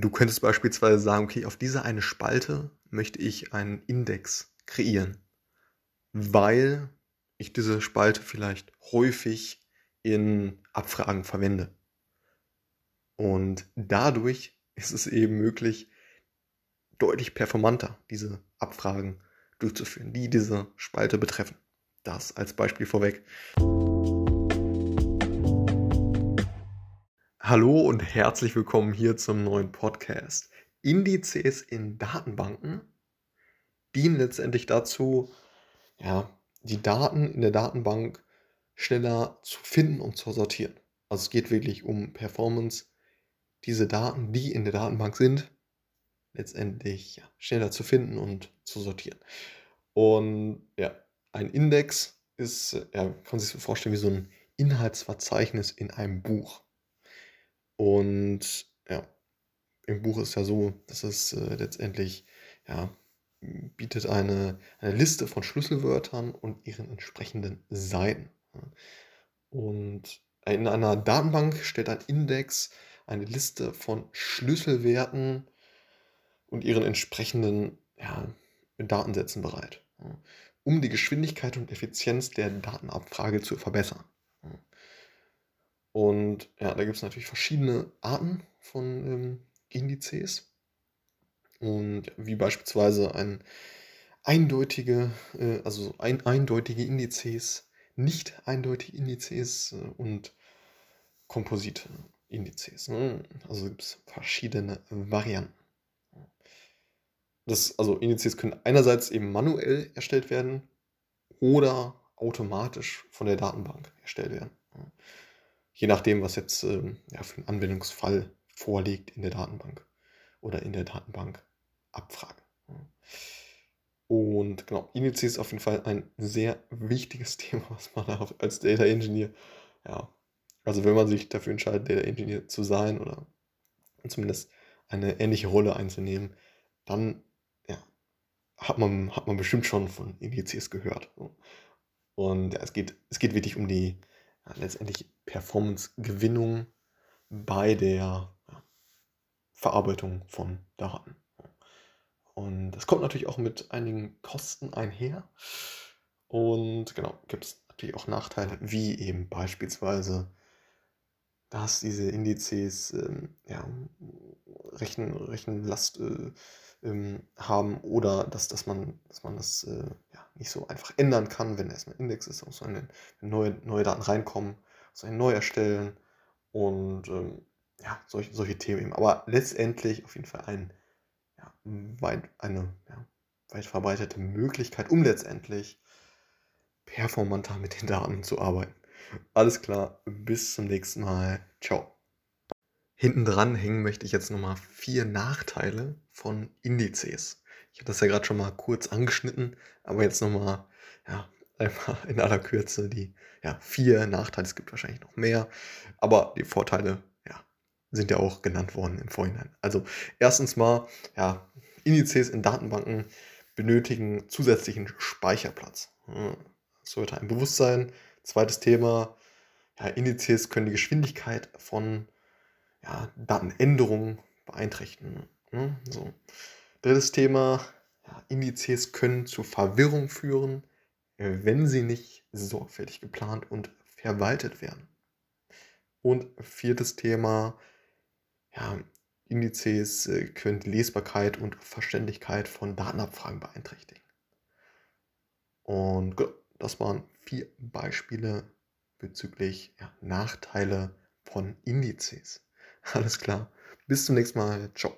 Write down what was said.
Du könntest beispielsweise sagen, okay, auf diese eine Spalte möchte ich einen Index kreieren, weil ich diese Spalte vielleicht häufig in Abfragen verwende. Und dadurch ist es eben möglich, deutlich performanter diese Abfragen durchzuführen, die diese Spalte betreffen. Das als Beispiel vorweg. Hallo und herzlich willkommen hier zum neuen Podcast. Indizes in Datenbanken dienen letztendlich dazu, ja, die Daten in der Datenbank schneller zu finden und zu sortieren. Also es geht wirklich um Performance, diese Daten, die in der Datenbank sind, letztendlich ja, schneller zu finden und zu sortieren. Und ja, ein Index ist, ja, kann sich so vorstellen wie so ein Inhaltsverzeichnis in einem Buch. Und ja, im Buch ist ja so, dass es äh, letztendlich ja, bietet eine, eine Liste von Schlüsselwörtern und ihren entsprechenden Seiten. Und in einer Datenbank stellt ein Index eine Liste von Schlüsselwerten und ihren entsprechenden ja, Datensätzen bereit, um die Geschwindigkeit und Effizienz der Datenabfrage zu verbessern. Und ja, da gibt es natürlich verschiedene Arten von ähm, Indizes. Und wie beispielsweise ein eindeutige, äh, also ein, eindeutige Indizes, nicht eindeutige Indizes äh, und komposite Indizes. Ne? Also gibt es verschiedene Varianten. Das, also Indizes können einerseits eben manuell erstellt werden oder automatisch von der Datenbank erstellt werden je nachdem, was jetzt ähm, ja, für einen Anwendungsfall vorliegt in der Datenbank oder in der Datenbank Abfrage. Und genau, Indizes ist auf jeden Fall ein sehr wichtiges Thema, was man als Data Engineer, ja, also wenn man sich dafür entscheidet, Data Engineer zu sein oder zumindest eine ähnliche Rolle einzunehmen, dann ja, hat, man, hat man bestimmt schon von Indizes gehört. Und ja, es, geht, es geht wirklich um die letztendlich Performance-Gewinnung bei der Verarbeitung von Daten. Und das kommt natürlich auch mit einigen Kosten einher. Und genau, gibt es natürlich auch Nachteile, wie eben beispielsweise, dass diese Indizes ähm, ja, Rechen, Rechenlast äh, ähm, haben oder dass, dass, man, dass man das äh, ja, nicht so einfach ändern kann, wenn erstmal Index ist, muss man neue, neue Daten reinkommen, muss man neu erstellen und ähm, ja, solche, solche Themen eben. Aber letztendlich auf jeden Fall ein, ja, weit, eine ja, weit verbreitete Möglichkeit, um letztendlich performanter mit den Daten zu arbeiten. Alles klar, bis zum nächsten Mal. Ciao. Hinten dran hängen möchte ich jetzt nochmal vier Nachteile von Indizes. Ich habe das ja gerade schon mal kurz angeschnitten, aber jetzt nochmal ja, einfach in aller Kürze die ja, vier Nachteile. Es gibt wahrscheinlich noch mehr, aber die Vorteile ja, sind ja auch genannt worden im Vorhinein. Also erstens mal, ja, Indizes in Datenbanken benötigen zusätzlichen Speicherplatz. Das sollte ein Bewusstsein. Zweites Thema, ja, Indizes können die Geschwindigkeit von ja, Datenänderungen beeinträchtigen. Ne? So. Drittes Thema, ja, Indizes können zu Verwirrung führen, wenn sie nicht sorgfältig geplant und verwaltet werden. Und viertes Thema, ja, Indizes äh, können die Lesbarkeit und Verständlichkeit von Datenabfragen beeinträchtigen. Und das waren vier Beispiele bezüglich ja, Nachteile von Indizes. Alles klar. Bis zum nächsten Mal. Ciao.